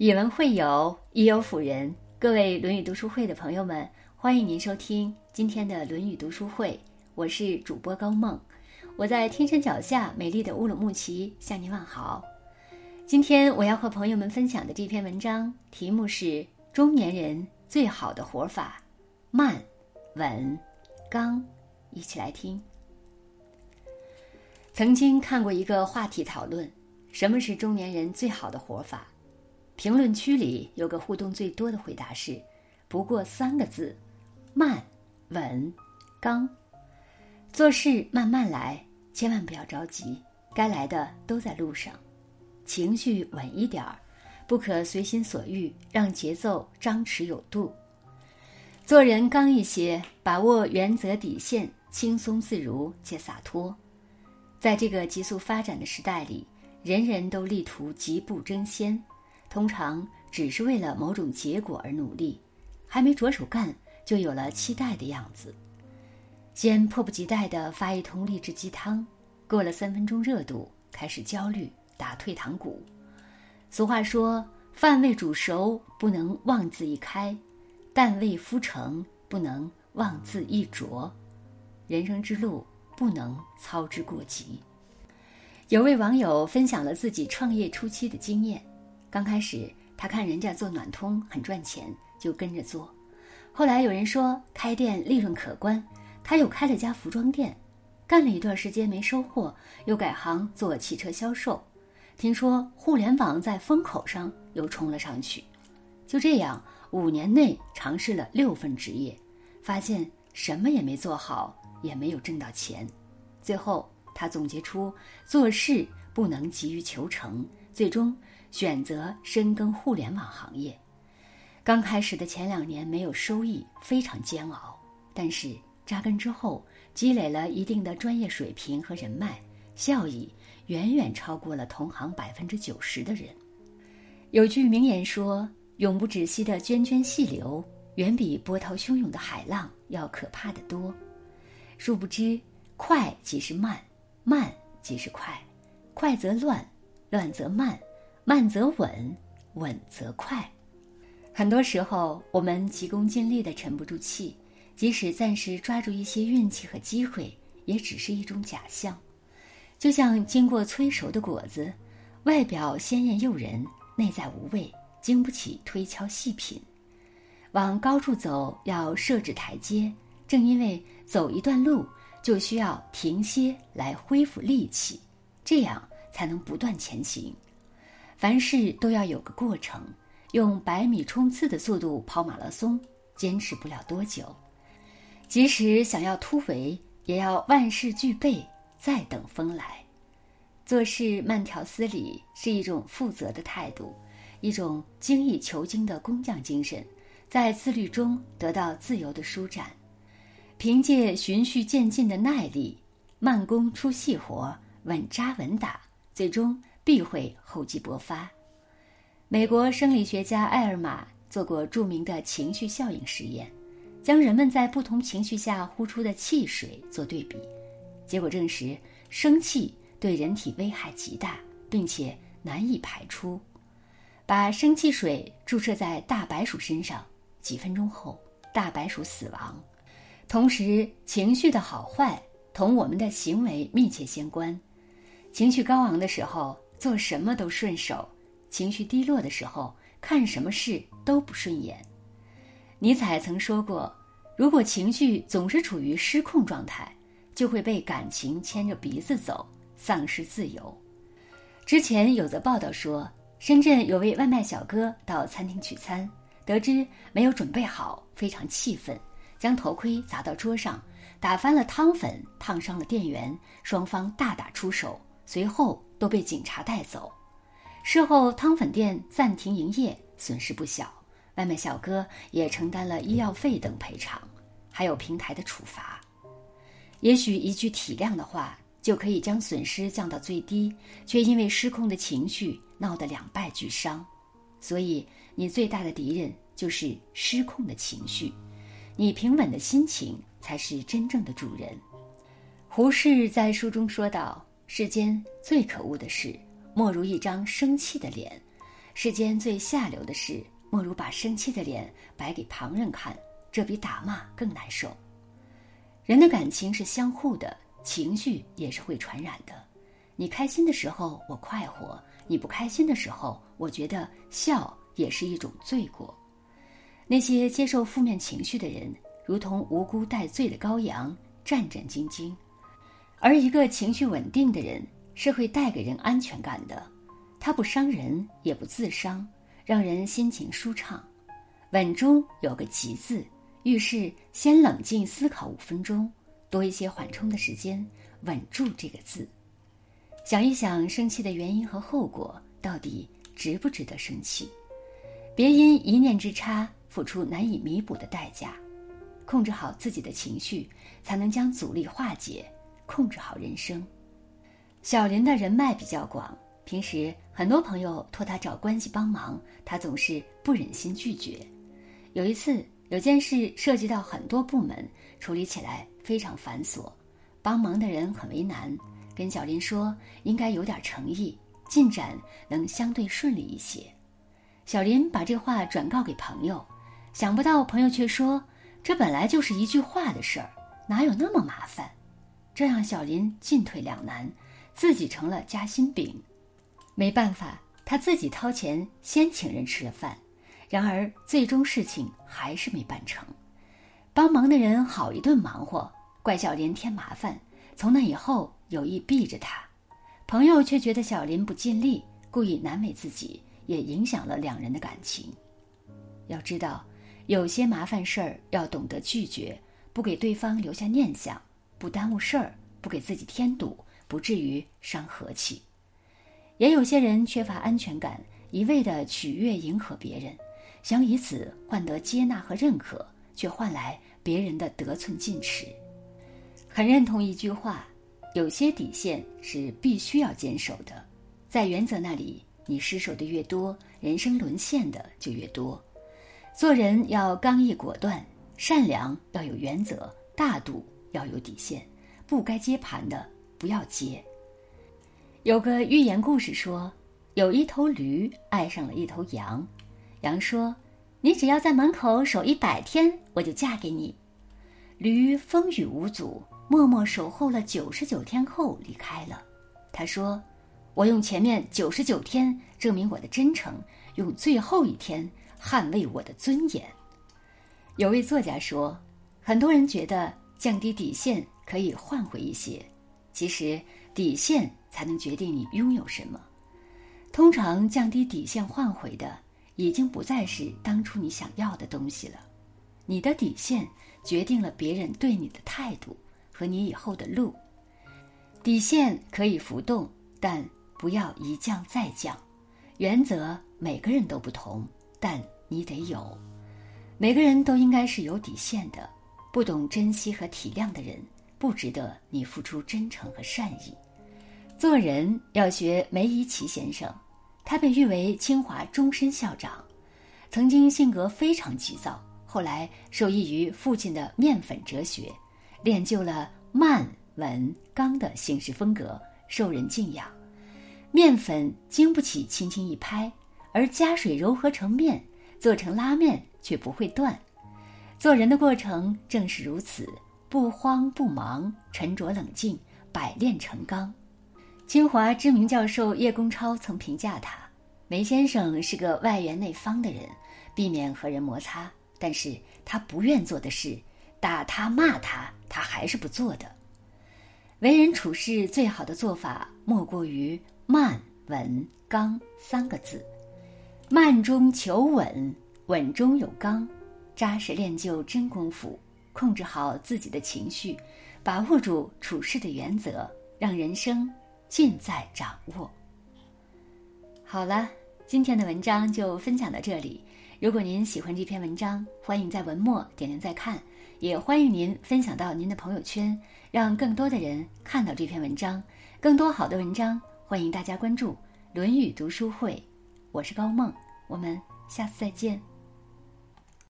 以文会友，亦友辅仁。各位《论语》读书会的朋友们，欢迎您收听今天的《论语》读书会。我是主播高梦，我在天山脚下美丽的乌鲁木齐向您问好。今天我要和朋友们分享的这篇文章题目是《中年人最好的活法：慢、稳、刚》。一起来听。曾经看过一个话题讨论，什么是中年人最好的活法？评论区里有个互动最多的回答是：不过三个字，慢、稳、刚。做事慢慢来，千万不要着急，该来的都在路上。情绪稳一点儿，不可随心所欲，让节奏张弛有度。做人刚一些，把握原则底线，轻松自如且洒脱。在这个急速发展的时代里，人人都力图疾步争先。通常只是为了某种结果而努力，还没着手干，就有了期待的样子。先迫不及待地发一通励志鸡汤，过了三分钟热度，开始焦虑，打退堂鼓。俗话说：“饭未煮熟，不能妄自一开；蛋未孵成，不能妄自一啄。”人生之路不能操之过急。有位网友分享了自己创业初期的经验。刚开始，他看人家做暖通很赚钱，就跟着做。后来有人说开店利润可观，他又开了家服装店。干了一段时间没收获，又改行做汽车销售。听说互联网在风口上又冲了上去。就这样，五年内尝试了六份职业，发现什么也没做好，也没有挣到钱。最后，他总结出做事不能急于求成，最终。选择深耕互联网行业，刚开始的前两年没有收益，非常煎熬。但是扎根之后，积累了一定的专业水平和人脉，效益远远超过了同行百分之九十的人。有句名言说：“永不止息的涓涓细流，远比波涛汹涌的海浪要可怕的多。”殊不知，快即是慢，慢即是快，快则乱，乱则慢。慢则稳，稳则快。很多时候，我们急功近利的沉不住气，即使暂时抓住一些运气和机会，也只是一种假象。就像经过催熟的果子，外表鲜艳诱人，内在无味，经不起推敲细品。往高处走，要设置台阶。正因为走一段路，就需要停歇来恢复力气，这样才能不断前行。凡事都要有个过程，用百米冲刺的速度跑马拉松，坚持不了多久。即使想要突围，也要万事俱备，再等风来。做事慢条斯理是一种负责的态度，一种精益求精的工匠精神，在自律中得到自由的舒展。凭借循序渐进的耐力，慢工出细活，稳扎稳打，最终。必会厚积薄发。美国生理学家艾尔玛做过著名的情绪效应实验，将人们在不同情绪下呼出的气水做对比，结果证实生气对人体危害极大，并且难以排出。把生气水注射在大白鼠身上，几分钟后大白鼠死亡。同时，情绪的好坏同我们的行为密切相关。情绪高昂的时候。做什么都顺手，情绪低落的时候，看什么事都不顺眼。尼采曾说过：“如果情绪总是处于失控状态，就会被感情牵着鼻子走，丧失自由。”之前有则报道说，深圳有位外卖小哥到餐厅取餐，得知没有准备好，非常气愤，将头盔砸到桌上，打翻了汤粉，烫伤了店员，双方大打出手，随后。都被警察带走。事后，汤粉店暂停营业，损失不小。外卖小哥也承担了医药费等赔偿，还有平台的处罚。也许一句体谅的话就可以将损失降到最低，却因为失控的情绪闹得两败俱伤。所以，你最大的敌人就是失控的情绪，你平稳的心情才是真正的主人。胡适在书中说道。世间最可恶的事，莫如一张生气的脸。世间最下流的事，莫如把生气的脸摆给旁人看，这比打骂更难受。人的感情是相互的，情绪也是会传染的。你开心的时候，我快活；你不开心的时候，我觉得笑也是一种罪过。那些接受负面情绪的人，如同无辜戴罪的羔羊，战战兢兢；而一个情绪稳定的人，是会带给人安全感的。他不伤人，也不自伤，让人心情舒畅。稳中有个急字，遇事先冷静思考五分钟，多一些缓冲的时间，稳住这个字。想一想生气的原因和后果，到底值不值得生气？别因一念之差付出难以弥补的代价。控制好自己的情绪，才能将阻力化解，控制好人生。小林的人脉比较广，平时很多朋友托他找关系帮忙，他总是不忍心拒绝。有一次，有件事涉及到很多部门，处理起来非常繁琐，帮忙的人很为难。跟小林说，应该有点诚意，进展能相对顺利一些。小林把这话转告给朋友，想不到朋友却说：“这本来就是一句话的事儿，哪有那么麻烦？”这让小林进退两难，自己成了夹心饼。没办法，他自己掏钱先请人吃了饭，然而最终事情还是没办成。帮忙的人好一顿忙活，怪小林添麻烦。从那以后。有意避着他，朋友却觉得小林不尽力，故意难为自己，也影响了两人的感情。要知道，有些麻烦事儿要懂得拒绝，不给对方留下念想，不耽误事儿，不给自己添堵，不至于伤和气。也有些人缺乏安全感，一味的取悦迎合别人，想以此换得接纳和认可，却换来别人的得寸进尺。很认同一句话。有些底线是必须要坚守的，在原则那里，你失守的越多，人生沦陷的就越多。做人要刚毅果断，善良要有原则，大度要有底线，不该接盘的不要接。有个寓言故事说，有一头驴爱上了一头羊，羊说：“你只要在门口守一百天，我就嫁给你。”驴风雨无阻。默默守候了九十九天后离开了。他说：“我用前面九十九天证明我的真诚，用最后一天捍卫我的尊严。”有位作家说：“很多人觉得降低底线可以换回一些，其实底线才能决定你拥有什么。通常降低底线换回的，已经不再是当初你想要的东西了。你的底线决定了别人对你的态度。”和你以后的路，底线可以浮动，但不要一降再降。原则每个人都不同，但你得有。每个人都应该是有底线的。不懂珍惜和体谅的人，不值得你付出真诚和善意。做人要学梅贻琦先生，他被誉为清华终身校长，曾经性格非常急躁，后来受益于父亲的面粉哲学。练就了慢、稳、刚的行事风格，受人敬仰。面粉经不起轻轻一拍，而加水揉合成面，做成拉面却不会断。做人的过程正是如此，不慌不忙，沉着冷静，百炼成钢。清华知名教授叶公超曾评价他：梅先生是个外圆内方的人，避免和人摩擦，但是他不愿做的事。打他骂他，他还是不做的。为人处事最好的做法，莫过于慢、稳、刚三个字。慢中求稳，稳中有刚，扎实练就真功夫。控制好自己的情绪，把握住处事的原则，让人生尽在掌握。好了，今天的文章就分享到这里。如果您喜欢这篇文章，欢迎在文末点亮再看。也欢迎您分享到您的朋友圈，让更多的人看到这篇文章。更多好的文章，欢迎大家关注《论语读书会》。我是高梦，我们下次再见。